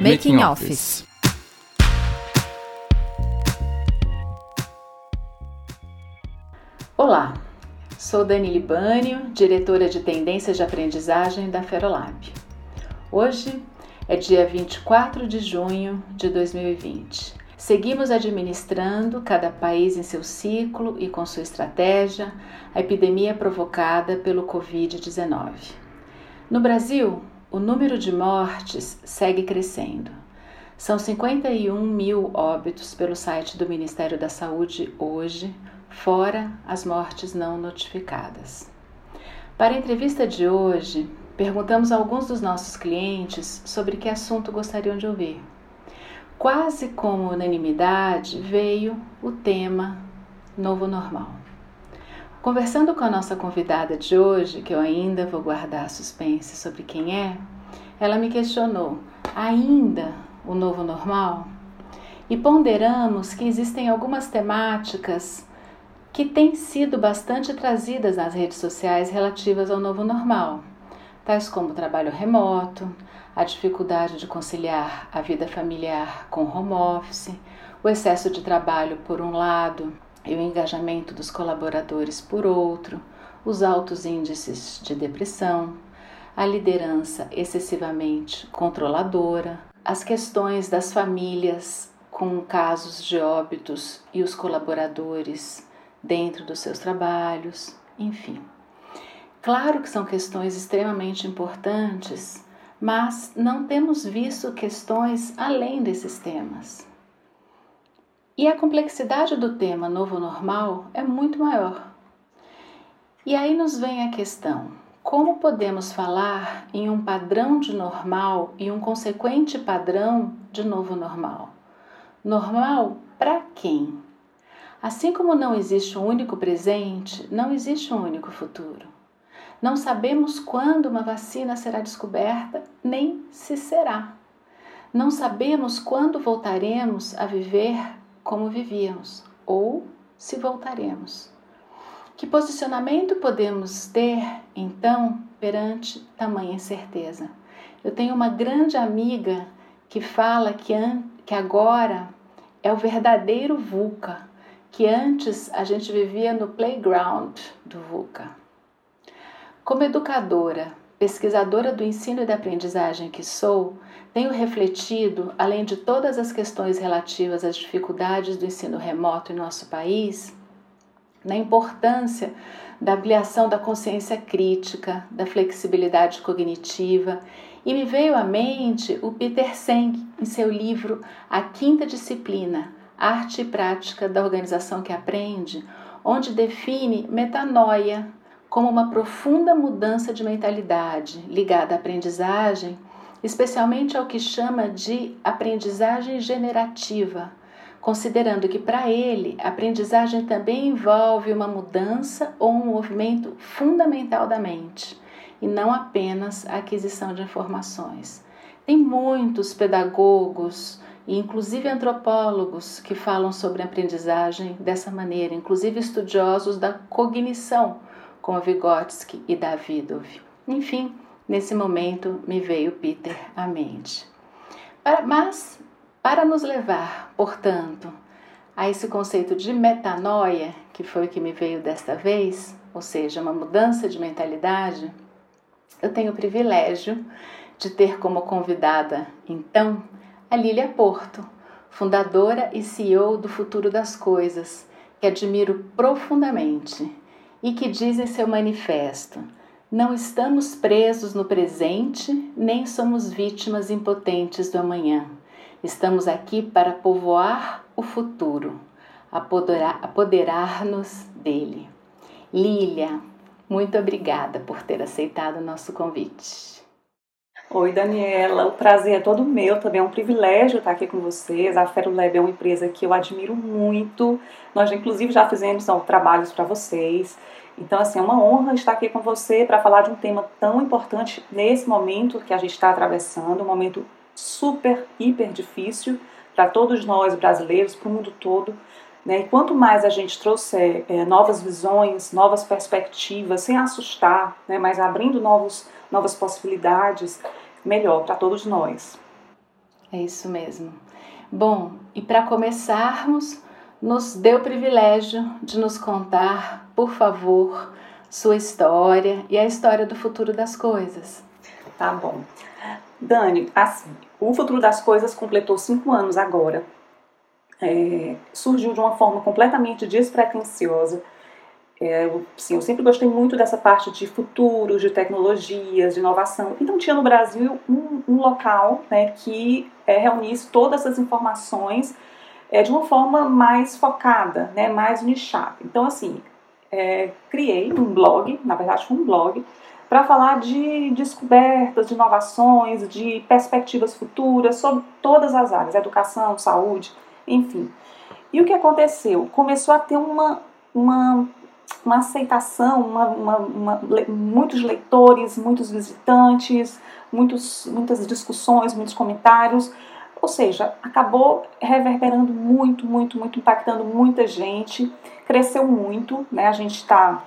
Making Office. Olá, sou Dani Libânio, diretora de Tendências de Aprendizagem da Ferolab. Hoje é dia 24 de junho de 2020. Seguimos administrando, cada país em seu ciclo e com sua estratégia, a epidemia provocada pelo Covid-19. No Brasil, o número de mortes segue crescendo. São 51 mil óbitos pelo site do Ministério da Saúde hoje, fora as mortes não notificadas. Para a entrevista de hoje, perguntamos a alguns dos nossos clientes sobre que assunto gostariam de ouvir. Quase como unanimidade veio o tema novo normal. Conversando com a nossa convidada de hoje, que eu ainda vou guardar suspense sobre quem é, ela me questionou: ainda o novo normal? E ponderamos que existem algumas temáticas que têm sido bastante trazidas nas redes sociais relativas ao novo normal, tais como o trabalho remoto, a dificuldade de conciliar a vida familiar com home office, o excesso de trabalho por um lado e o engajamento dos colaboradores por outro, os altos índices de depressão, a liderança excessivamente controladora, as questões das famílias com casos de óbitos e os colaboradores dentro dos seus trabalhos, enfim. Claro que são questões extremamente importantes mas não temos visto questões além desses temas. E a complexidade do tema novo normal é muito maior. E aí nos vem a questão: como podemos falar em um padrão de normal e um consequente padrão de novo normal? Normal para quem? Assim como não existe um único presente, não existe um único futuro. Não sabemos quando uma vacina será descoberta, nem se será. Não sabemos quando voltaremos a viver como vivíamos ou se voltaremos. Que posicionamento podemos ter, então, perante tamanha incerteza? Eu tenho uma grande amiga que fala que, que agora é o verdadeiro VUCA, que antes a gente vivia no playground do VUCA. Como educadora, pesquisadora do ensino e da aprendizagem que sou, tenho refletido, além de todas as questões relativas às dificuldades do ensino remoto em nosso país, na importância da ampliação da consciência crítica, da flexibilidade cognitiva, e me veio à mente o Peter Seng em seu livro A Quinta Disciplina, Arte e Prática da Organização que Aprende, onde define metanoia, como uma profunda mudança de mentalidade ligada à aprendizagem, especialmente ao que chama de aprendizagem generativa, considerando que para ele aprendizagem também envolve uma mudança ou um movimento fundamental da mente, e não apenas a aquisição de informações. Tem muitos pedagogos e inclusive antropólogos que falam sobre aprendizagem dessa maneira, inclusive estudiosos da cognição como Vygotsky e Davidov. Enfim, nesse momento me veio Peter à mente. Mas, para nos levar, portanto, a esse conceito de metanoia, que foi o que me veio desta vez, ou seja, uma mudança de mentalidade, eu tenho o privilégio de ter como convidada, então, a Lília Porto, fundadora e CEO do Futuro das Coisas, que admiro profundamente e que diz em seu manifesto: Não estamos presos no presente, nem somos vítimas impotentes do amanhã. Estamos aqui para povoar o futuro, apoderar-nos dele. Lília, muito obrigada por ter aceitado o nosso convite. Oi, Daniela. O prazer é todo meu. Também é um privilégio estar aqui com vocês. A Ferulab é uma empresa que eu admiro muito. Nós, inclusive, já fizemos trabalhos para vocês. Então, assim, é uma honra estar aqui com você para falar de um tema tão importante nesse momento que a gente está atravessando um momento super, hiper difícil para todos nós brasileiros, para o mundo todo. Né? E quanto mais a gente trouxer é, novas visões, novas perspectivas, sem assustar, né? mas abrindo novos novas possibilidades, melhor para todos nós. É isso mesmo. Bom, e para começarmos, nos dê o privilégio de nos contar, por favor, sua história e a história do futuro das coisas. Tá bom. Dani, assim, o futuro das coisas completou cinco anos agora. É, surgiu de uma forma completamente despretensiosa. É, eu, sim, eu sempre gostei muito dessa parte de futuros, de tecnologias, de inovação. Então tinha no Brasil um, um local né, que é, reunisse todas essas informações é, de uma forma mais focada, né, mais nichada. Então assim, é, criei um blog, na verdade foi um blog, para falar de descobertas, de inovações, de perspectivas futuras sobre todas as áreas, educação, saúde, enfim. E o que aconteceu? Começou a ter uma, uma, uma aceitação, uma, uma, uma, muitos leitores, muitos visitantes, muitos, muitas discussões, muitos comentários. Ou seja, acabou reverberando muito, muito, muito, impactando muita gente, cresceu muito, né? A gente está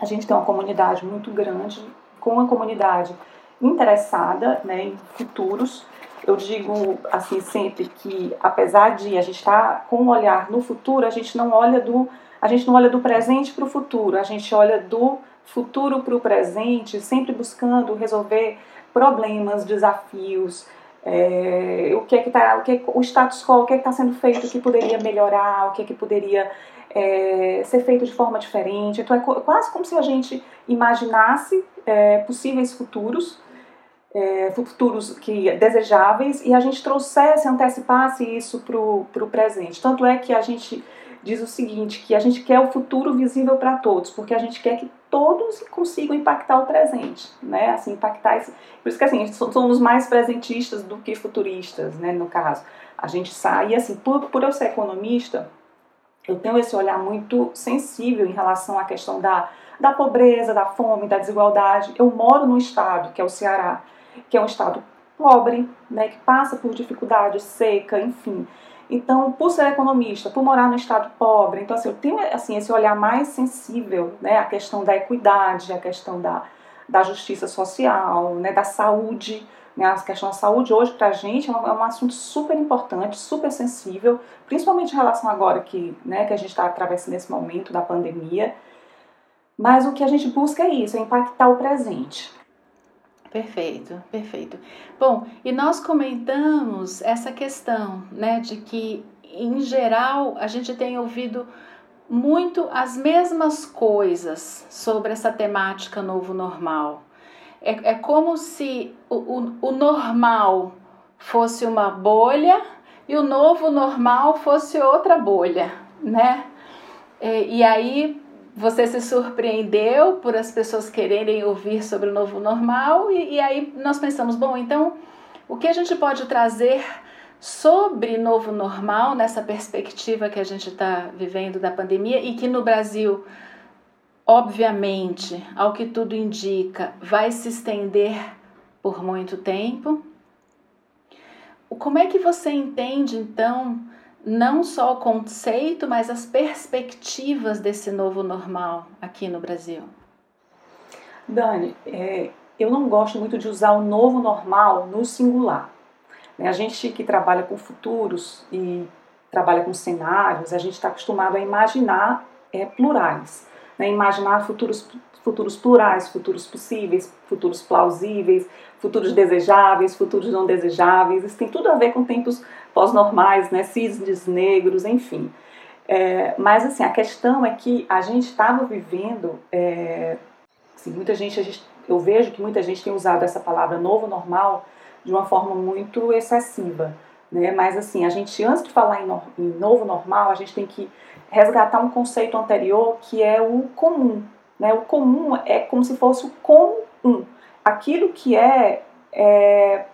a gente tem uma comunidade muito grande, com uma comunidade interessada né, em futuros. Eu digo assim sempre que apesar de a gente estar tá com um olhar no futuro, a gente não olha do a gente não olha do presente para o futuro, a gente olha do futuro para o presente, sempre buscando resolver problemas, desafios, é, o que é que tá, o que é, o status quo, o que é está sendo feito, o que poderia melhorar, o que é que poderia é, ser feito de forma diferente. Então é quase como se a gente imaginasse é, possíveis futuros, é, futuros que desejáveis, e a gente trouxesse, antecipasse isso para o presente. Tanto é que a gente diz o seguinte, que a gente quer o futuro visível para todos, porque a gente quer que todos consigam impactar o presente, né? Assim, impactar esse... Por isso que assim, somos mais presentistas do que futuristas, né, no caso. A gente sai, e assim, por, por eu ser economista, eu tenho esse olhar muito sensível em relação à questão da, da pobreza, da fome, da desigualdade. Eu moro num estado, que é o Ceará, que é um estado pobre, né, que passa por dificuldade, seca, enfim. Então, por ser economista, por morar num estado pobre, então assim, eu tenho assim, esse olhar mais sensível né, à questão da equidade, à questão da, da justiça social, né, da saúde, né? A questão da saúde hoje para a gente é um, é um, assunto super importante, super sensível, principalmente em relação agora que, né, que a gente está atravessando esse momento da pandemia. Mas o que a gente busca é isso, é impactar o presente. Perfeito, perfeito. Bom, e nós comentamos essa questão, né, de que em geral a gente tem ouvido muito as mesmas coisas sobre essa temática novo normal. É, é como se o, o, o normal fosse uma bolha e o novo normal fosse outra bolha, né? E, e, aí você se surpreendeu por as pessoas quererem ouvir sobre o novo normal e, e aí nós pensamos, bom, então o que a gente pode trazer sobre novo normal nessa perspectiva que a gente está vivendo da pandemia e que no Brasil obviamente, ao que tudo indica, vai se estender por muito tempo. Como é que você entende então não só o conceito, mas as perspectivas desse novo normal aqui no Brasil? Dani, é, eu não gosto muito de usar o novo normal no singular. Né? A gente que trabalha com futuros e trabalha com cenários, a gente está acostumado a imaginar é, plurais né, imaginar futuros, futuros plurais, futuros possíveis, futuros plausíveis, futuros desejáveis, futuros não desejáveis. Isso tem tudo a ver com tempos pós-normais, né, cisnes negros, enfim. É, mas assim, a questão é que a gente estava vivendo, é, assim, muita gente, gente, eu vejo que muita gente tem usado essa palavra novo normal de uma forma muito excessiva. Né? Mas assim, a gente, antes de falar em, no, em novo normal, a gente tem que resgatar um conceito anterior que é o comum. Né? O comum é como se fosse o comum, aquilo que é, é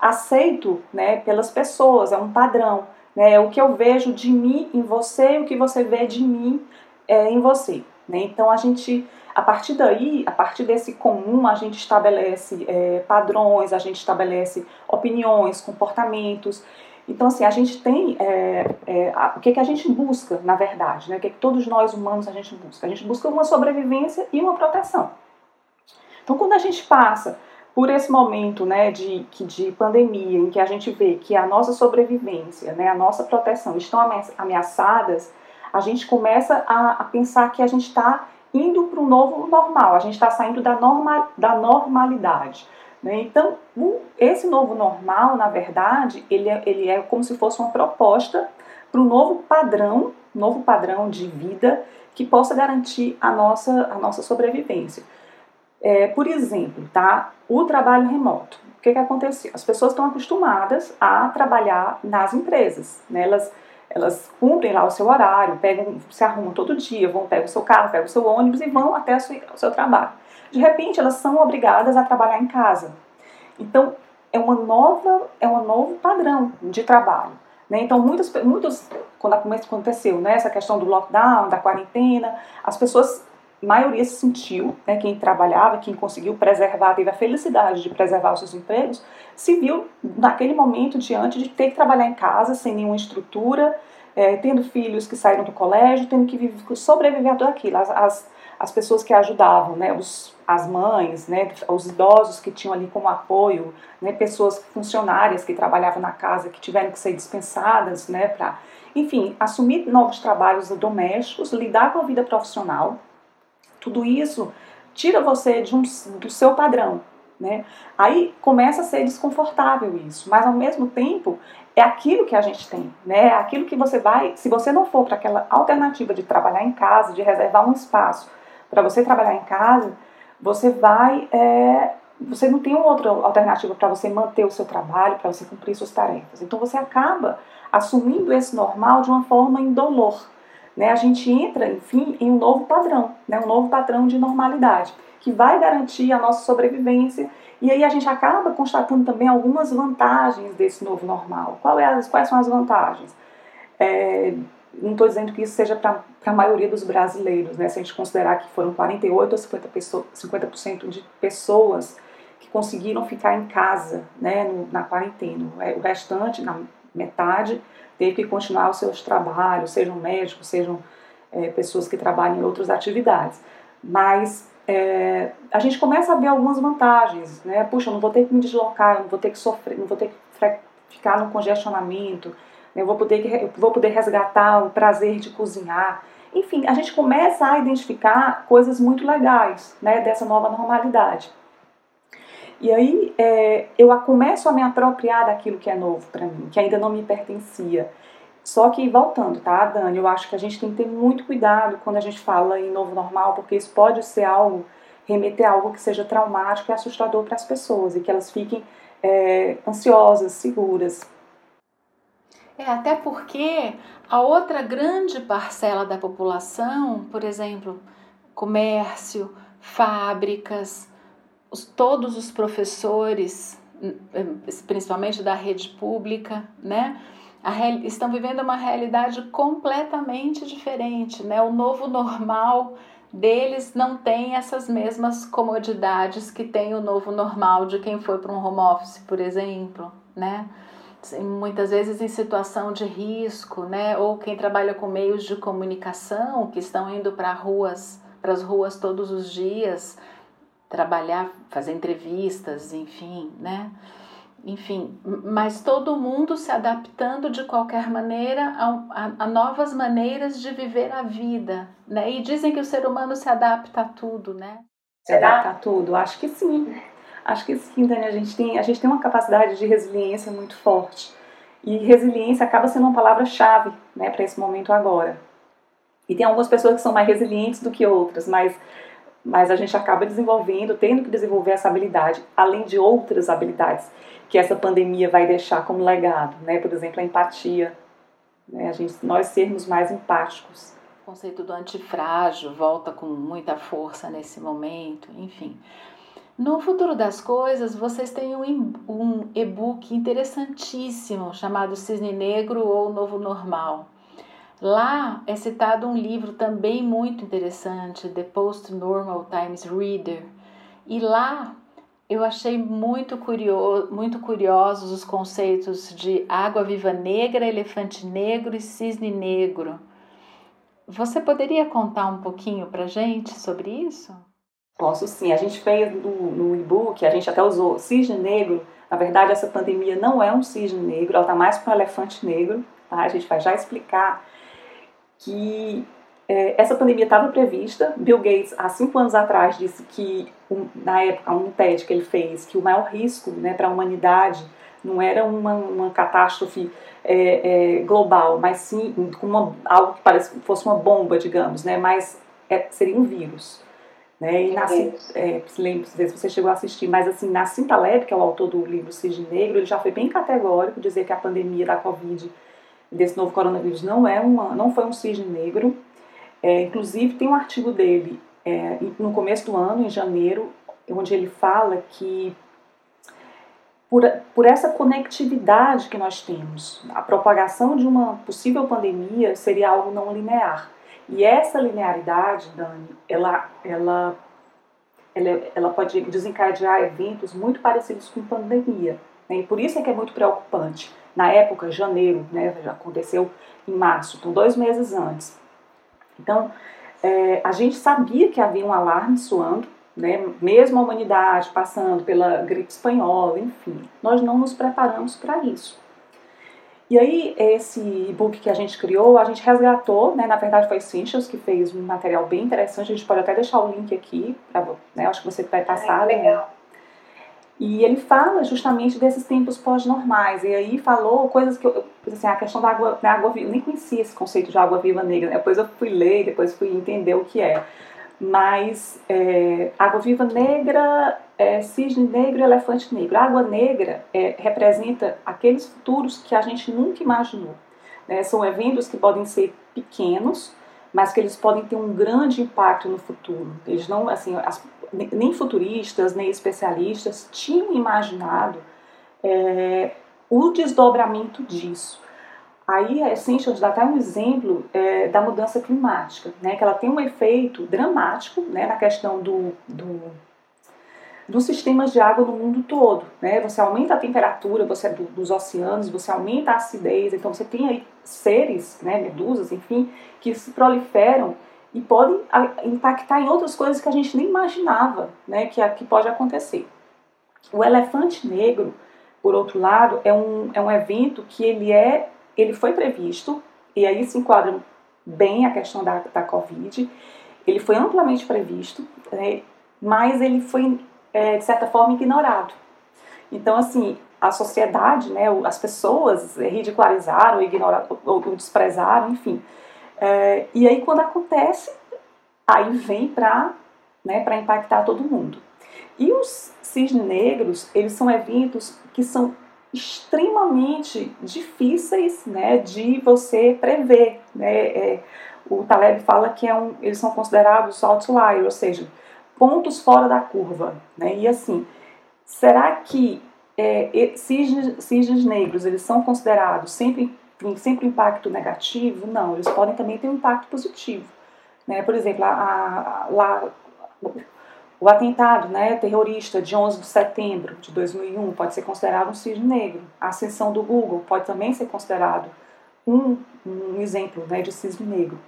aceito né, pelas pessoas, é um padrão. Né? É o que eu vejo de mim em você e o que você vê de mim é, em você. Né? Então a gente, a partir daí, a partir desse comum, a gente estabelece é, padrões, a gente estabelece opiniões, comportamentos. Então, assim, a gente tem. É, é, a, o que, que a gente busca, na verdade? Né? O que, que todos nós humanos a gente busca? A gente busca uma sobrevivência e uma proteção. Então, quando a gente passa por esse momento né, de, de pandemia, em que a gente vê que a nossa sobrevivência, né, a nossa proteção estão ameaçadas, a gente começa a, a pensar que a gente está indo para um novo normal, a gente está saindo da, norma, da normalidade. Né? Então, esse novo normal, na verdade, ele é, ele é como se fosse uma proposta para um novo padrão, novo padrão de vida que possa garantir a nossa, a nossa sobrevivência. É, por exemplo, tá? o trabalho remoto. O que, que aconteceu? As pessoas estão acostumadas a trabalhar nas empresas. Né? Elas, elas cumprem lá o seu horário, pegam, se arrumam todo dia, vão, pegam o seu carro, pegam o seu ônibus e vão até seu, o seu trabalho. De repente, elas são obrigadas a trabalhar em casa. Então, é uma nova, é um novo padrão de trabalho. Né? Então, muitas, muitos, quando aconteceu né, essa questão do lockdown, da quarentena, as pessoas maioria se sentiu, né, quem trabalhava, quem conseguiu preservar, teve a felicidade de preservar os seus empregos, se viu naquele momento diante de ter que trabalhar em casa sem nenhuma estrutura, é, tendo filhos que saíram do colégio, tendo que viver, sobreviver a tudo aquilo. As, as, as pessoas que ajudavam, né, os, as mães, né, os idosos que tinham ali como apoio, né, pessoas funcionárias que trabalhavam na casa que tiveram que ser dispensadas, né, para, enfim, assumir novos trabalhos domésticos, lidar com a vida profissional, tudo isso tira você de um, do seu padrão. Né? Aí começa a ser desconfortável isso, mas ao mesmo tempo é aquilo que a gente tem, né? É aquilo que você vai, se você não for para aquela alternativa de trabalhar em casa, de reservar um espaço para você trabalhar em casa, você vai, é, você não tem outra alternativa para você manter o seu trabalho, para você cumprir suas tarefas. Então você acaba assumindo esse normal de uma forma indolor, né, a gente entra, enfim, em um novo padrão, né, um novo padrão de normalidade, que vai garantir a nossa sobrevivência. E aí a gente acaba constatando também algumas vantagens desse novo normal. Qual é as, quais são as vantagens? É, não estou dizendo que isso seja para a maioria dos brasileiros, né? se a gente considerar que foram 48 ou 50%, pessoa, 50 de pessoas que conseguiram ficar em casa né, no, na quarentena. O restante, na metade, teve que continuar os seus trabalhos, sejam médicos, sejam é, pessoas que trabalham em outras atividades. Mas é, a gente começa a ver algumas vantagens, né? Puxa, eu não vou ter que me deslocar, eu não vou ter que sofrer, não vou ter que ficar no congestionamento, né? eu vou poder, eu vou poder resgatar o prazer de cozinhar. Enfim, a gente começa a identificar coisas muito legais né, dessa nova normalidade. E aí é, eu começo a me apropriar daquilo que é novo para mim, que ainda não me pertencia. Só que voltando, tá, Dani? Eu acho que a gente tem que ter muito cuidado quando a gente fala em novo normal, porque isso pode ser algo, remeter a algo que seja traumático e assustador para as pessoas e que elas fiquem é, ansiosas, seguras. É, até porque a outra grande parcela da população, por exemplo, comércio, fábricas, os, todos os professores, principalmente da rede pública, né, estão vivendo uma realidade completamente diferente, né? O novo normal deles não tem essas mesmas comodidades que tem o novo normal de quem foi para um home office, por exemplo, né? Muitas vezes em situação de risco, né? Ou quem trabalha com meios de comunicação que estão indo para ruas, para as ruas todos os dias, trabalhar, fazer entrevistas, enfim, né? Enfim, mas todo mundo se adaptando de qualquer maneira a, a, a, novas maneiras de viver a vida, né? E dizem que o ser humano se adapta a tudo, né? Se adapta a tudo? Acho que sim. Acho que sim, Dani. A gente tem, a gente tem uma capacidade de resiliência muito forte. E resiliência acaba sendo uma palavra-chave né, para esse momento agora. E tem algumas pessoas que são mais resilientes do que outras, mas mas a gente acaba desenvolvendo, tendo que desenvolver essa habilidade, além de outras habilidades que essa pandemia vai deixar como legado, né? Por exemplo, a empatia, né? a gente, nós sermos mais empáticos. O conceito do antifrágil volta com muita força nesse momento, enfim. No futuro das coisas, vocês têm um, e-book interessantíssimo chamado Cisne Negro ou Novo Normal Lá é citado um livro também muito interessante, The Post-Normal Times Reader. E lá eu achei muito, curioso, muito curiosos os conceitos de água viva negra, elefante negro e cisne negro. Você poderia contar um pouquinho para gente sobre isso? Posso sim. A gente fez no, no e-book, a gente até usou cisne negro. Na verdade, essa pandemia não é um cisne negro, ela está mais para um elefante negro. Tá? A gente vai já explicar que é, essa pandemia estava prevista. Bill Gates, há cinco anos atrás, disse que, um, na época, um TED que ele fez, que o maior risco né, para a humanidade não era uma, uma catástrofe é, é, global, mas sim uma, algo que parece, fosse uma bomba, digamos, né, mas é, seria um vírus. Né? E na, é, se lembra, se você chegou a assistir, mas assim, na Cinta Leve, que é o autor do livro Cisne Negro, ele já foi bem categórico dizer que a pandemia da Covid, desse novo coronavírus, não, é uma, não foi um cisne negro. É, inclusive, tem um artigo dele é, no começo do ano, em janeiro, onde ele fala que por, por essa conectividade que nós temos, a propagação de uma possível pandemia seria algo não linear. E essa linearidade, Dani, ela, ela, ela, ela pode desencadear eventos muito parecidos com pandemia. Né? E por isso é que é muito preocupante. Na época, janeiro, né, já aconteceu em março, então dois meses antes. Então, é, a gente sabia que havia um alarme soando, né, mesmo a humanidade passando pela gripe espanhola, enfim, nós não nos preparamos para isso. E aí, esse e-book que a gente criou, a gente resgatou, né, na verdade foi Cinchas que fez um material bem interessante, a gente pode até deixar o link aqui, pra, né, acho que você vai passar. É, legal. Né? E ele fala justamente desses tempos pós-normais, e aí falou coisas que eu, assim, a questão da água, da água viva, eu nem conhecia esse conceito de água viva negra, né? depois eu fui ler, depois fui entender o que é. Mas é, água viva negra, é, cisne negro e elefante negro. A água negra é, representa aqueles futuros que a gente nunca imaginou. Né? São eventos que podem ser pequenos, mas que eles podem ter um grande impacto no futuro. Eles não, assim, as, nem futuristas, nem especialistas tinham imaginado é, o desdobramento disso. Aí a Essentials dá até um exemplo é, da mudança climática, né, que ela tem um efeito dramático né, na questão do, do, dos sistemas de água no mundo todo. Né? Você aumenta a temperatura você, do, dos oceanos, você aumenta a acidez, então você tem aí seres, né, medusas, enfim, que se proliferam e podem impactar em outras coisas que a gente nem imaginava né, que, que pode acontecer. O elefante negro, por outro lado, é um, é um evento que ele é ele foi previsto, e aí se enquadra bem a questão da, da Covid, ele foi amplamente previsto, né, mas ele foi, é, de certa forma, ignorado. Então, assim, a sociedade, né, as pessoas ridicularizaram, ignoraram, ou desprezaram, enfim. É, e aí, quando acontece, aí vem para né, impactar todo mundo. E os cisnes negros, eles são eventos que são extremamente difíceis né, de você prever. Né? É, o Taleb fala que é um, eles são considerados outliers, ou seja, pontos fora da curva. Né? E assim, será que é, cisnes, cisnes negros eles são considerados sempre, sempre impacto negativo? Não, eles podem também ter um impacto positivo. Né? Por exemplo, a, a, o atentado né, terrorista de 11 de setembro de 2001 pode ser considerado um cisne negro. A ascensão do Google pode também ser considerado um, um exemplo né, de cisne negro.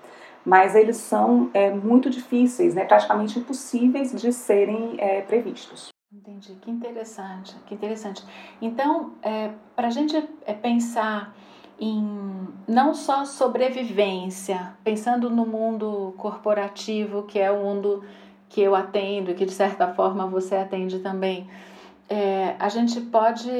Mas eles são é, muito difíceis, né, praticamente impossíveis de serem é, previstos. Entendi, que interessante, que interessante. Então, é, para a gente é, pensar em não só sobrevivência, pensando no mundo corporativo, que é o mundo que eu atendo e que de certa forma você atende também, é, a gente pode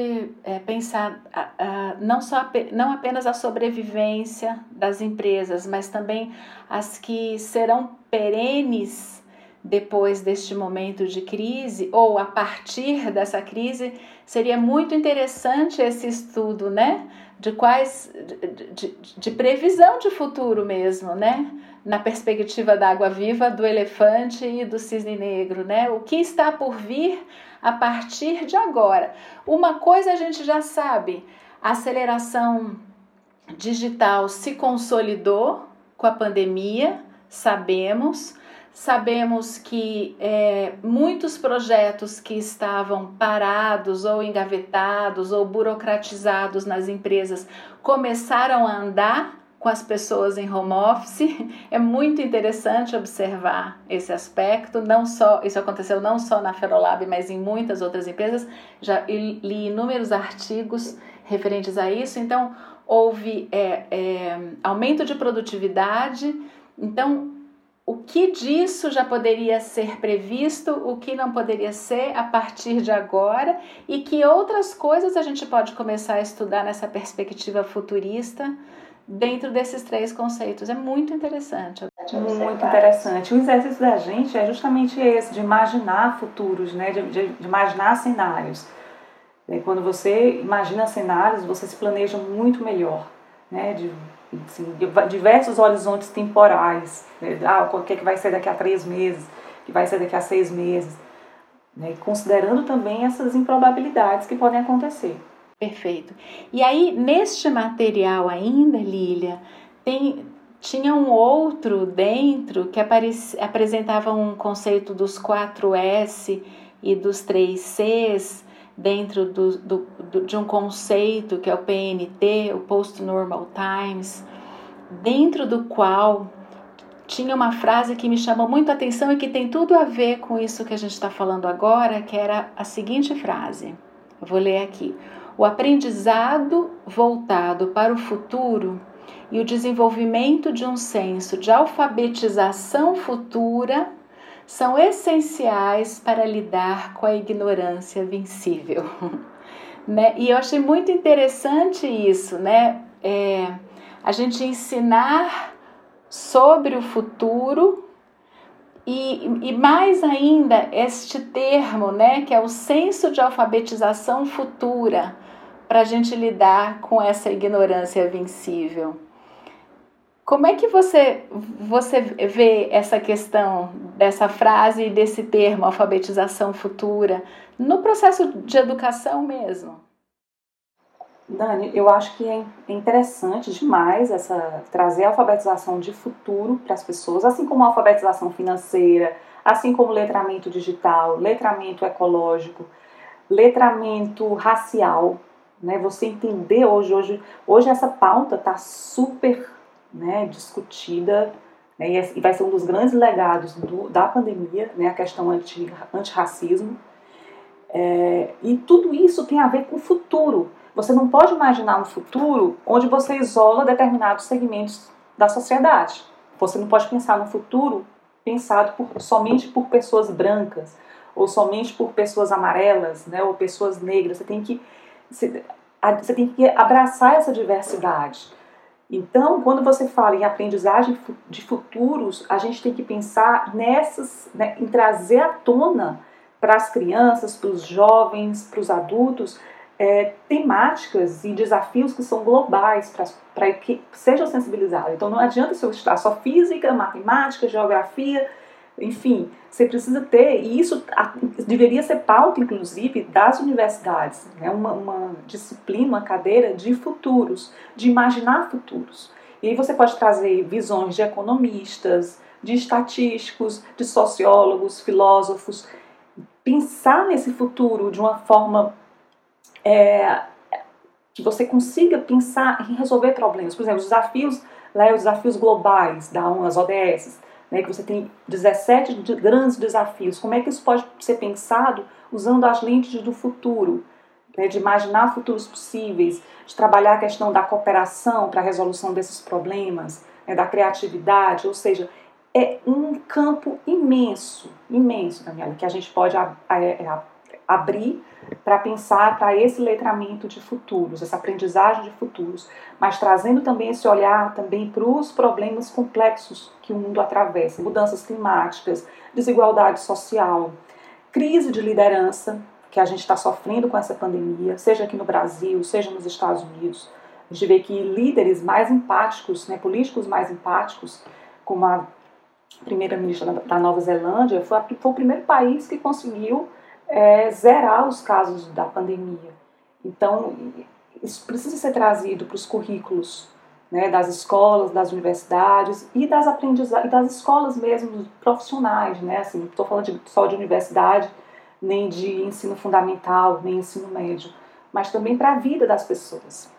é, pensar a, a, não, só, não apenas a sobrevivência das empresas, mas também as que serão perenes depois deste momento de crise ou a partir dessa crise. Seria muito interessante esse estudo, né? De quais de, de, de previsão de futuro mesmo, né? na perspectiva da água viva, do elefante e do cisne negro, né? O que está por vir a partir de agora? Uma coisa a gente já sabe: a aceleração digital se consolidou com a pandemia, sabemos. Sabemos que é, muitos projetos que estavam parados ou engavetados ou burocratizados nas empresas começaram a andar com as pessoas em home office. É muito interessante observar esse aspecto. Não só isso aconteceu não só na Ferolab, mas em muitas outras empresas. Já li inúmeros artigos referentes a isso. Então houve é, é, aumento de produtividade. Então o que disso já poderia ser previsto, o que não poderia ser a partir de agora e que outras coisas a gente pode começar a estudar nessa perspectiva futurista dentro desses três conceitos. É muito interessante. Muito interessante. O exercício da gente é justamente esse, de imaginar futuros, né? de, de, de imaginar cenários. Quando você imagina cenários, você se planeja muito melhor. Né? De, assim, diversos horizontes temporais. Né? Ah, o que, é que vai ser daqui a três meses, o que vai ser daqui a seis meses. Né? Considerando também essas improbabilidades que podem acontecer. Perfeito. E aí, neste material ainda, Lília, tem, tinha um outro dentro que apresentava um conceito dos 4 S e dos 3 Cs dentro do, do, do, de um conceito que é o PNT, o Post Normal Times, dentro do qual tinha uma frase que me chamou muito a atenção e que tem tudo a ver com isso que a gente está falando agora, que era a seguinte frase. Eu vou ler aqui. O aprendizado voltado para o futuro e o desenvolvimento de um senso de alfabetização futura são essenciais para lidar com a ignorância vencível. né? E eu achei muito interessante isso, né? É, a gente ensinar sobre o futuro e, e, mais ainda este termo, né, que é o senso de alfabetização futura, para a gente lidar com essa ignorância vencível. Como é que você, você vê essa questão dessa frase e desse termo, alfabetização futura, no processo de educação mesmo? Dani, eu acho que é interessante demais essa trazer a alfabetização de futuro para as pessoas, assim como a alfabetização financeira, assim como letramento digital, letramento ecológico, letramento racial, né? Você entender hoje, hoje, hoje essa pauta está super né, discutida né, é, e vai ser um dos grandes legados do, da pandemia, né, a questão anti, antirracismo. É, e tudo isso tem a ver com o futuro. Você não pode imaginar um futuro onde você isola determinados segmentos da sociedade. Você não pode pensar no futuro pensado por, somente por pessoas brancas ou somente por pessoas amarelas, né, ou pessoas negras. Você tem que você tem que abraçar essa diversidade. Então, quando você fala em aprendizagem de futuros, a gente tem que pensar nessas, né, em trazer à tona para as crianças, para os jovens, para os adultos, é, temáticas e desafios que são globais para que sejam sensibilizados. Então, não adianta se eu estudar só física, matemática, geografia, enfim, você precisa ter, e isso deveria ser pauta, inclusive, das universidades, né? uma, uma disciplina, uma cadeira de futuros, de imaginar futuros. E aí você pode trazer visões de economistas, de estatísticos, de sociólogos, filósofos, pensar nesse futuro de uma forma é, que você consiga pensar em resolver problemas. Por exemplo, os desafios, né, os desafios globais da ONU, as ODS, né, que você tem 17 grandes desafios. Como é que isso pode ser pensado usando as lentes do futuro? Né, de imaginar futuros possíveis, de trabalhar a questão da cooperação para a resolução desses problemas, né, da criatividade, ou seja, é um campo imenso, imenso, Daniela, que a gente pode a, a, a, abrir para pensar para esse letramento de futuros, essa aprendizagem de futuros, mas trazendo também esse olhar também para os problemas complexos que o mundo atravessa, mudanças climáticas, desigualdade social, crise de liderança que a gente está sofrendo com essa pandemia, seja aqui no Brasil, seja nos Estados Unidos. A gente vê que líderes mais empáticos, né, políticos mais empáticos, como a primeira-ministra da Nova Zelândia, foi, foi o primeiro país que conseguiu é, zerar os casos da pandemia. Então, isso precisa ser trazido para os currículos né, das escolas, das universidades e das aprendizagens, das escolas mesmo profissionais, né? Assim, estou falando de, só de universidade, nem de ensino fundamental, nem ensino médio, mas também para a vida das pessoas.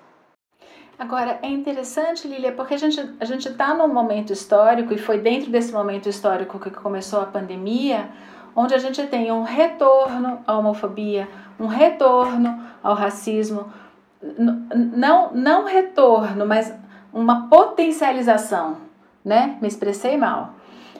Agora, é interessante, Lilia, porque a gente a gente está num momento histórico, e foi dentro desse momento histórico que começou a pandemia, onde a gente tem um retorno à homofobia, um retorno ao racismo, não, não retorno, mas uma potencialização, né? Me expressei mal.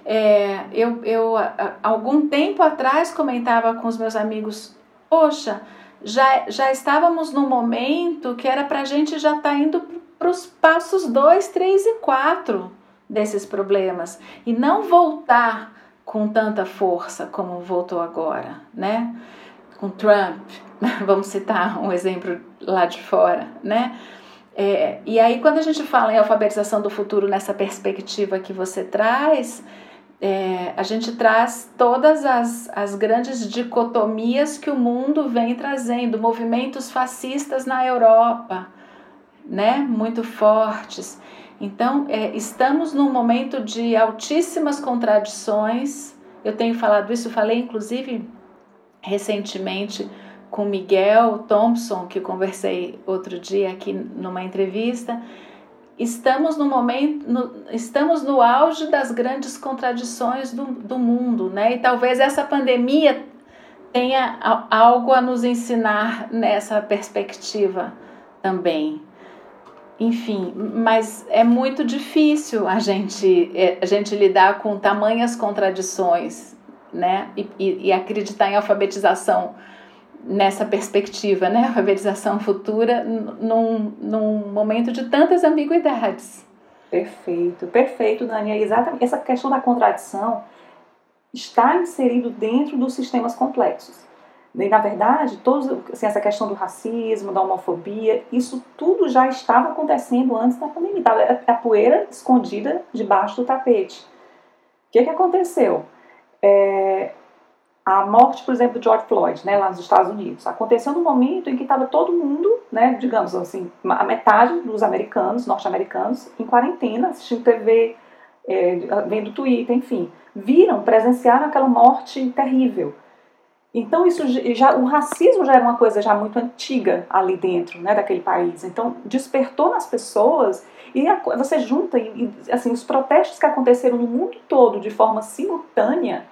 É, eu, eu, algum tempo atrás, comentava com os meus amigos: Poxa, já, já estávamos num momento que era para a gente já estar tá indo para os passos 2, 3 e 4 desses problemas e não voltar com tanta força como voltou agora, né? Com Trump, vamos citar um exemplo lá de fora, né? É, e aí, quando a gente fala em alfabetização do futuro nessa perspectiva que você traz, é, a gente traz todas as, as grandes dicotomias que o mundo vem trazendo, movimentos fascistas na Europa, né, muito fortes. Então, é, estamos num momento de altíssimas contradições. Eu tenho falado isso, falei inclusive recentemente com Miguel Thompson, que conversei outro dia aqui numa entrevista estamos no momento, no, estamos no auge das grandes contradições do, do mundo, né? E talvez essa pandemia tenha algo a nos ensinar nessa perspectiva também. Enfim, mas é muito difícil a gente, é, a gente lidar com tamanhas contradições, né? E, e, e acreditar em alfabetização nessa perspectiva, né? Alfabetização futura num, num momento de tantas ambiguidades. Perfeito, perfeito, Dani. É exatamente essa questão da contradição está inserido dentro dos sistemas complexos. E, na verdade, todos, assim, essa questão do racismo, da homofobia, isso tudo já estava acontecendo antes da pandemia. a poeira escondida debaixo do tapete. O que, que aconteceu? É, a morte, por exemplo, de George Floyd, né, lá nos Estados Unidos, aconteceu no momento em que estava todo mundo, né, digamos assim, a metade dos americanos, norte-americanos, em quarentena, assistindo TV, é, vendo Twitter, enfim, viram, presenciaram aquela morte terrível. Então isso já, o racismo já era uma coisa já muito antiga ali dentro, né, daquele país. Então despertou nas pessoas e a, você junta e, assim os protestos que aconteceram no mundo todo de forma simultânea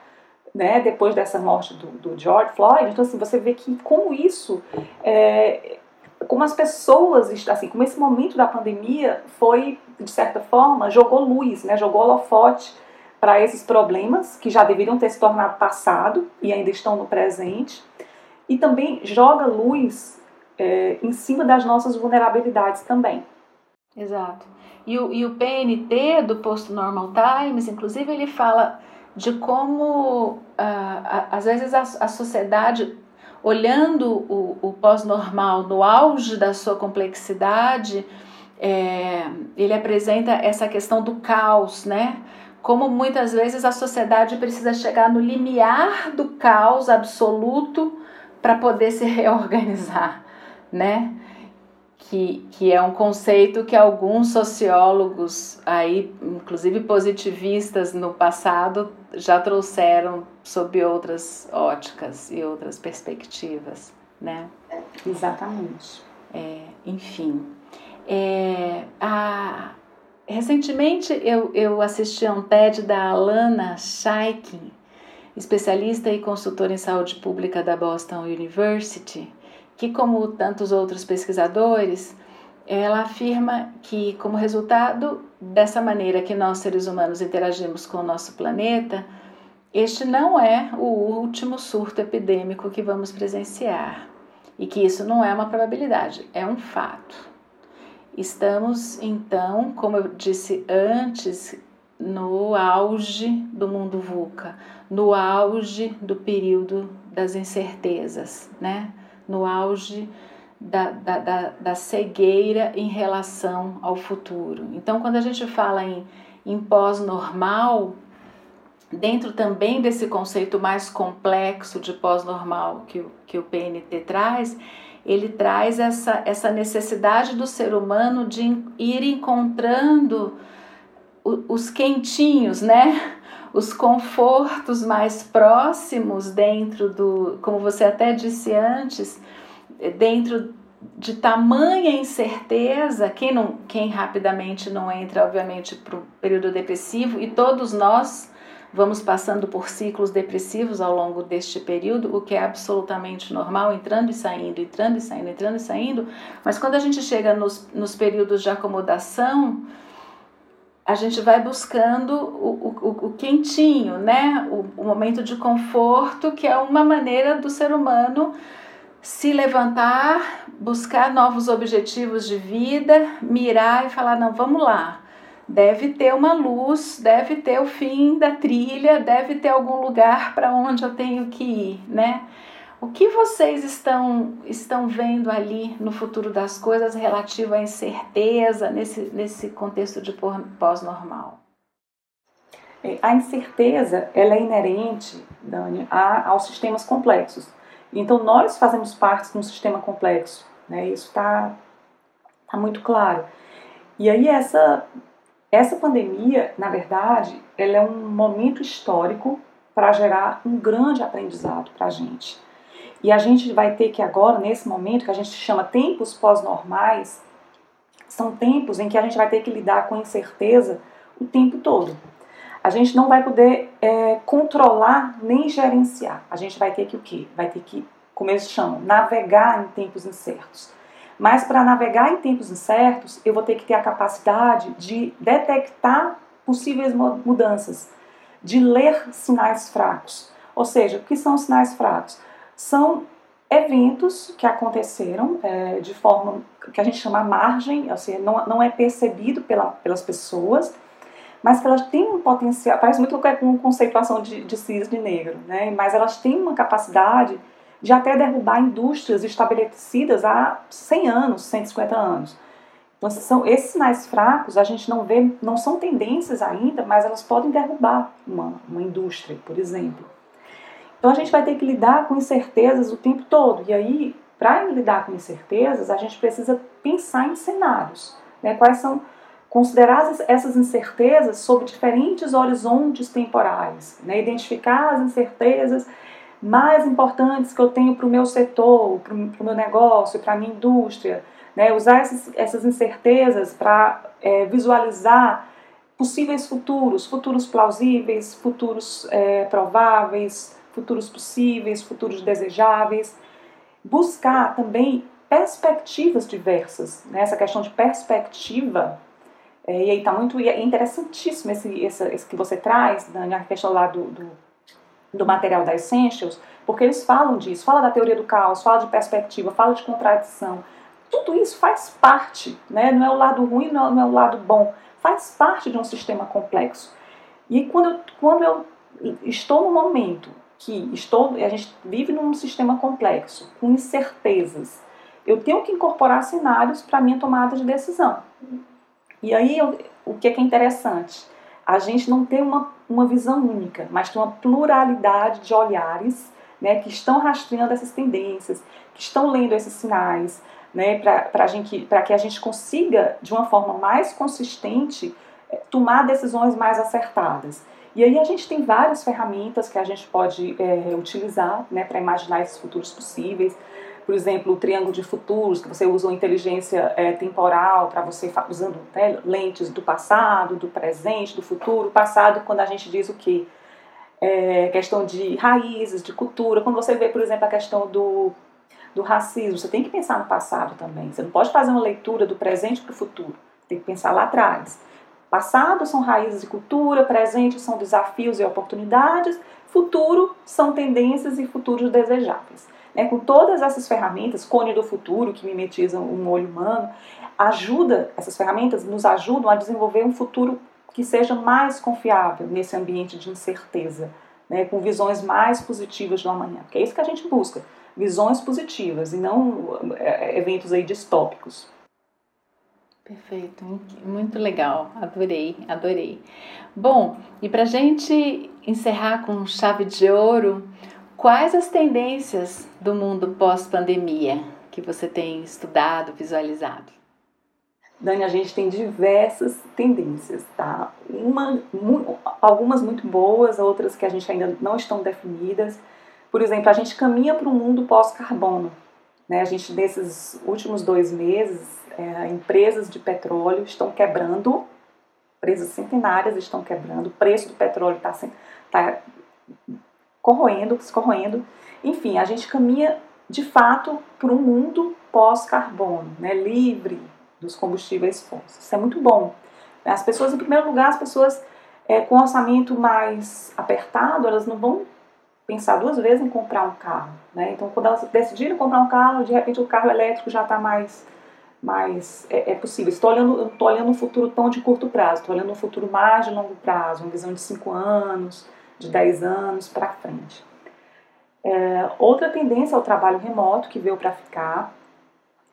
né, depois dessa morte do, do, George Floyd. Então, assim, você vê que como isso, é, como as pessoas, assim, como esse momento da pandemia foi, de certa forma, jogou luz, né, jogou holofote para esses problemas que já deveriam ter se tornado passado e ainda estão no presente, e também joga luz é, em cima das nossas vulnerabilidades também. Exato. E o, e o PNT do Post Normal Times, inclusive, ele fala de como, ah, às vezes, a, a sociedade, olhando o, o pós-normal no auge da sua complexidade, é, ele apresenta essa questão do caos, né? Como muitas vezes a sociedade precisa chegar no limiar do caos absoluto para poder se reorganizar, né? que, que é um conceito que alguns sociólogos, aí, inclusive positivistas no passado, já trouxeram sob outras óticas e outras perspectivas, né? Exatamente. É, enfim, é, a, recentemente eu, eu assisti a um TED da Alana Scheikin, especialista e consultora em saúde pública da Boston University, que, como tantos outros pesquisadores, ela afirma que, como resultado dessa maneira que nós seres humanos interagimos com o nosso planeta, este não é o último surto epidêmico que vamos presenciar e que isso não é uma probabilidade, é um fato. Estamos, então, como eu disse antes, no auge do mundo VUCA, no auge do período das incertezas, né? no auge da, da, da, da, cegueira em relação ao futuro. Então, quando a gente fala em, em pós-normal, dentro também desse conceito mais complexo de pós-normal que, que o PNT traz, ele traz essa, essa necessidade do ser humano de ir encontrando os quentinhos, né? Os confortos mais próximos dentro do, como você até disse antes, dentro de tamanha incerteza, quem, não, quem rapidamente não entra, obviamente, para o período depressivo, e todos nós vamos passando por ciclos depressivos ao longo deste período, o que é absolutamente normal, entrando e saindo, entrando e saindo, entrando e saindo, mas quando a gente chega nos, nos períodos de acomodação, a gente vai buscando o, o, o quentinho, né? O, o momento de conforto, que é uma maneira do ser humano se levantar, buscar novos objetivos de vida, mirar e falar: não, vamos lá. Deve ter uma luz, deve ter o fim da trilha, deve ter algum lugar para onde eu tenho que ir, né? O que vocês estão, estão vendo ali no futuro das coisas relativo à incerteza nesse, nesse contexto de pós-normal? É, a incerteza ela é inerente, Dani, a, aos sistemas complexos. Então, nós fazemos parte de um sistema complexo, né? isso está tá muito claro. E aí, essa, essa pandemia, na verdade, ela é um momento histórico para gerar um grande aprendizado para a gente. E a gente vai ter que agora, nesse momento, que a gente chama tempos pós-normais, são tempos em que a gente vai ter que lidar com incerteza o tempo todo. A gente não vai poder é, controlar nem gerenciar. A gente vai ter que o quê? Vai ter que, como eles chamam, navegar em tempos incertos. Mas para navegar em tempos incertos, eu vou ter que ter a capacidade de detectar possíveis mudanças, de ler sinais fracos. Ou seja, o que são sinais fracos? São eventos que aconteceram é, de forma que a gente chama margem, ou seja, não, não é percebido pela, pelas pessoas, mas que elas têm um potencial, parece muito com conceituação de, de cisne negro, né? mas elas têm uma capacidade de até derrubar indústrias estabelecidas há 100 anos, 150 anos. Então, são, esses sinais fracos a gente não vê, não são tendências ainda, mas elas podem derrubar uma, uma indústria, por exemplo. Então a gente vai ter que lidar com incertezas o tempo todo. E aí, para lidar com incertezas, a gente precisa pensar em cenários. Né? Quais são considerar essas incertezas sob diferentes horizontes temporais, né? identificar as incertezas mais importantes que eu tenho para o meu setor, para o meu negócio, para a minha indústria, né? usar essas, essas incertezas para é, visualizar possíveis futuros, futuros plausíveis, futuros é, prováveis, futuros possíveis, futuros desejáveis. Buscar também perspectivas diversas. Né? Essa questão de perspectiva é, e aí está muito é interessantíssimo esse, esse, esse, que você traz, Dani, a questão lá do, do, do, material da Essentials, porque eles falam disso, fala da teoria do caos, fala de perspectiva, fala de contradição. Tudo isso faz parte, né? não é o lado ruim, não é, não é o lado bom, faz parte de um sistema complexo. E quando eu, quando eu estou no momento que estou, a gente vive num sistema complexo, com incertezas, eu tenho que incorporar cenários para minha tomada de decisão. E aí, o que é, que é interessante? A gente não tem uma, uma visão única, mas tem uma pluralidade de olhares né, que estão rastreando essas tendências, que estão lendo esses sinais, né, para que a gente consiga, de uma forma mais consistente, eh, tomar decisões mais acertadas. E aí a gente tem várias ferramentas que a gente pode é, utilizar né, para imaginar esses futuros possíveis por exemplo, o triângulo de futuros, que você usa uma inteligência é, temporal para você, usando né, lentes do passado, do presente, do futuro. Passado, quando a gente diz o que? É, questão de raízes, de cultura. Quando você vê, por exemplo, a questão do, do racismo, você tem que pensar no passado também. Você não pode fazer uma leitura do presente para o futuro. Tem que pensar lá atrás. Passado são raízes e cultura, presente são desafios e oportunidades, futuro são tendências e futuros desejáveis. É, com todas essas ferramentas, Cone do Futuro, que mimetizam um olho humano, ajuda, essas ferramentas nos ajudam a desenvolver um futuro que seja mais confiável nesse ambiente de incerteza, né, com visões mais positivas do amanhã. Porque é isso que a gente busca, visões positivas e não é, eventos aí distópicos. Perfeito, muito legal, adorei, adorei. Bom, e para gente encerrar com chave de ouro, Quais as tendências do mundo pós-pandemia que você tem estudado, visualizado? Dani, a gente tem diversas tendências, tá? Uma, algumas muito boas, outras que a gente ainda não estão definidas. Por exemplo, a gente caminha para um mundo pós-carbono. Né? A gente, nesses últimos dois meses, é, empresas de petróleo estão quebrando, empresas centenárias estão quebrando, o preço do petróleo está tá corroendo, se corroendo. Enfim, a gente caminha de fato para um mundo pós-carbono, né, livre dos combustíveis fósseis. Isso é muito bom. As pessoas, em primeiro lugar, as pessoas é, com orçamento mais apertado, elas não vão pensar duas vezes em comprar um carro. Né? Então, quando elas decidirem comprar um carro, de repente o carro elétrico já está mais, mais é, é possível. Estou olhando, estou olhando um futuro tão de curto prazo, estou olhando um futuro mais de longo prazo, uma visão de 5 anos, de 10 anos para frente. É, outra tendência é o trabalho remoto, que veio para ficar.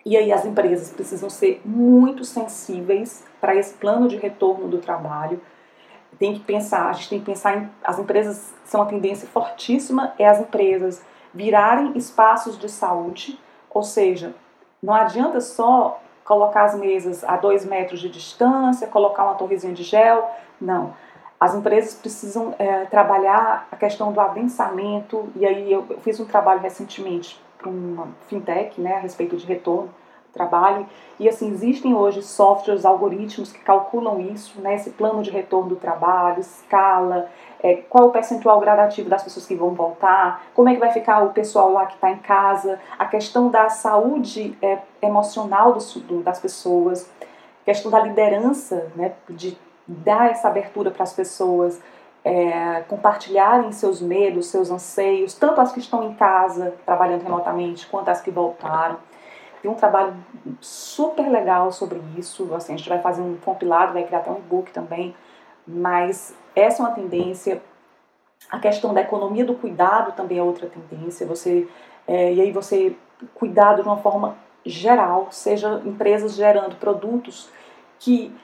E aí as empresas precisam ser muito sensíveis para esse plano de retorno do trabalho. Tem que pensar, a gente tem que pensar em as empresas são uma tendência fortíssima é as empresas virarem espaços de saúde, ou seja, não adianta só colocar as mesas a dois metros de distância, colocar uma torrezinha de gel, não. As empresas precisam é, trabalhar a questão do adensamento, e aí eu, eu fiz um trabalho recentemente para uma fintech né, a respeito de retorno trabalho, e assim, existem hoje softwares, algoritmos que calculam isso, né, esse plano de retorno do trabalho, escala, é, qual o percentual gradativo das pessoas que vão voltar, como é que vai ficar o pessoal lá que está em casa, a questão da saúde é, emocional do, do, das pessoas, questão da liderança, né, de dar essa abertura para as pessoas é, compartilharem seus medos, seus anseios, tanto as que estão em casa trabalhando remotamente, quanto as que voltaram. Tem um trabalho super legal sobre isso. Assim, a gente vai fazer um compilado, vai criar até um e-book também. Mas essa é uma tendência. A questão da economia do cuidado também é outra tendência. Você é, e aí você cuidado de uma forma geral, seja empresas gerando produtos que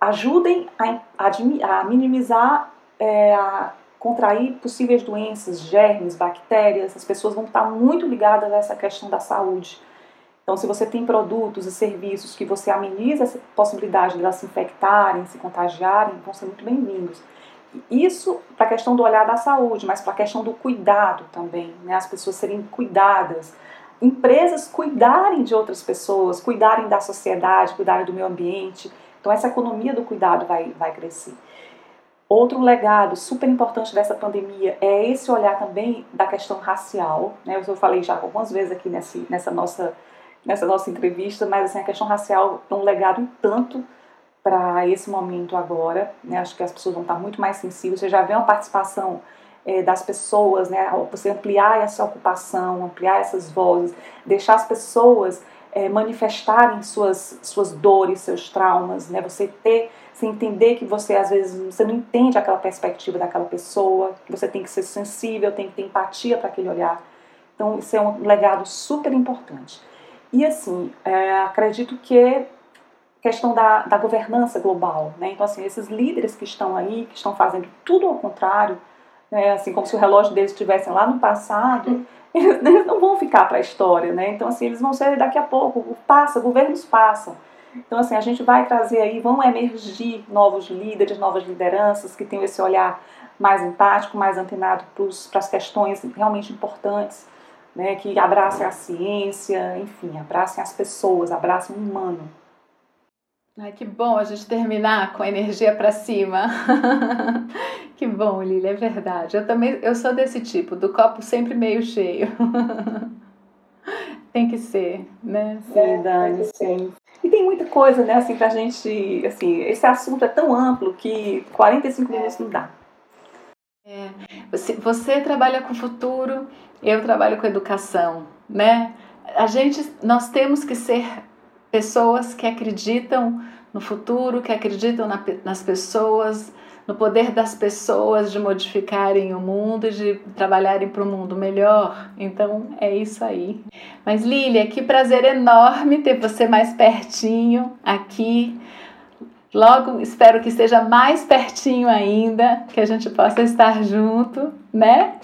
ajudem a, a, minimizar, é, a contrair possíveis doenças, germes, bactérias. As pessoas vão estar muito ligadas a essa questão da saúde. Então, se você tem produtos e serviços que você ameniza essa possibilidade de elas se infectarem, se contagiarem, vão ser muito bem-vindos. Isso para a questão do olhar da saúde, mas para a questão do cuidado também, né? as pessoas serem cuidadas, empresas cuidarem de outras pessoas, cuidarem da sociedade, cuidarem do meio ambiente. Então, essa economia do cuidado vai, vai crescer. Outro legado super importante dessa pandemia é esse olhar também da questão racial. Né? Eu falei já algumas vezes aqui nesse, nessa, nossa, nessa nossa entrevista, mas assim, a questão racial é um legado tanto para esse momento agora. Né? Acho que as pessoas vão estar muito mais sensíveis. Você já vê uma participação é, das pessoas, né? você ampliar essa ocupação, ampliar essas vozes, deixar as pessoas é, manifestarem suas, suas dores, seus traumas, né? Você ter, você entender que você às vezes você não entende aquela perspectiva daquela pessoa, que você tem que ser sensível, tem que ter empatia para aquele olhar. Então isso é um legado super importante. E assim, é, acredito que questão da, da governança global, né? Então assim, esses líderes que estão aí, que estão fazendo tudo ao contrário, né? assim como se o relógio deles estivesse lá no passado eles não vão ficar para a história, né? Então, assim, eles vão ser daqui a pouco, passa, governos passam. Então, assim, a gente vai trazer aí, vão emergir novos líderes, novas lideranças que tenham esse olhar mais empático, mais antenado para as questões realmente importantes, né? Que abracem a ciência, enfim, abracem as pessoas, abracem o humano. Ai, que bom a gente terminar com a energia para cima. que bom, Lili, é verdade. Eu também, eu sou desse tipo, do copo sempre meio cheio. tem que ser, né? Sim, é, Dani, sim. E tem muita coisa, né, assim, pra gente, assim, esse assunto é tão amplo que 45 minutos não dá. É, você, você trabalha com futuro, eu trabalho com educação, né? A gente, nós temos que ser pessoas que acreditam no futuro, que acreditam na, nas pessoas, no poder das pessoas de modificarem o mundo e de trabalharem para um mundo melhor. Então é isso aí. Mas Lília, que prazer enorme ter você mais pertinho aqui. Logo, espero que esteja mais pertinho ainda, que a gente possa estar junto, né?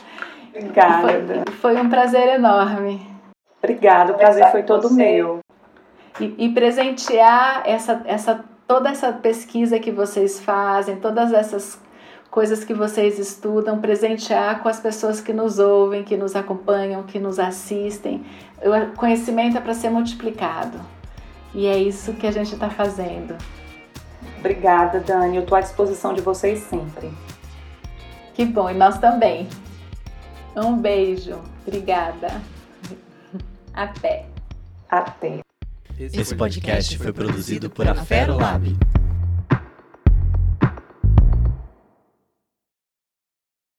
Obrigada. Foi, foi um prazer enorme. Obrigada, o prazer foi todo meu e, e presentear essa, essa, toda essa pesquisa que vocês fazem, todas essas coisas que vocês estudam, presentear com as pessoas que nos ouvem, que nos acompanham, que nos assistem. O conhecimento é para ser multiplicado. E é isso que a gente está fazendo. Obrigada, Dani. Eu estou à disposição de vocês sempre. Que bom, e nós também. Um beijo. Obrigada. Até. Até. Esse podcast foi produzido por Afero Lab.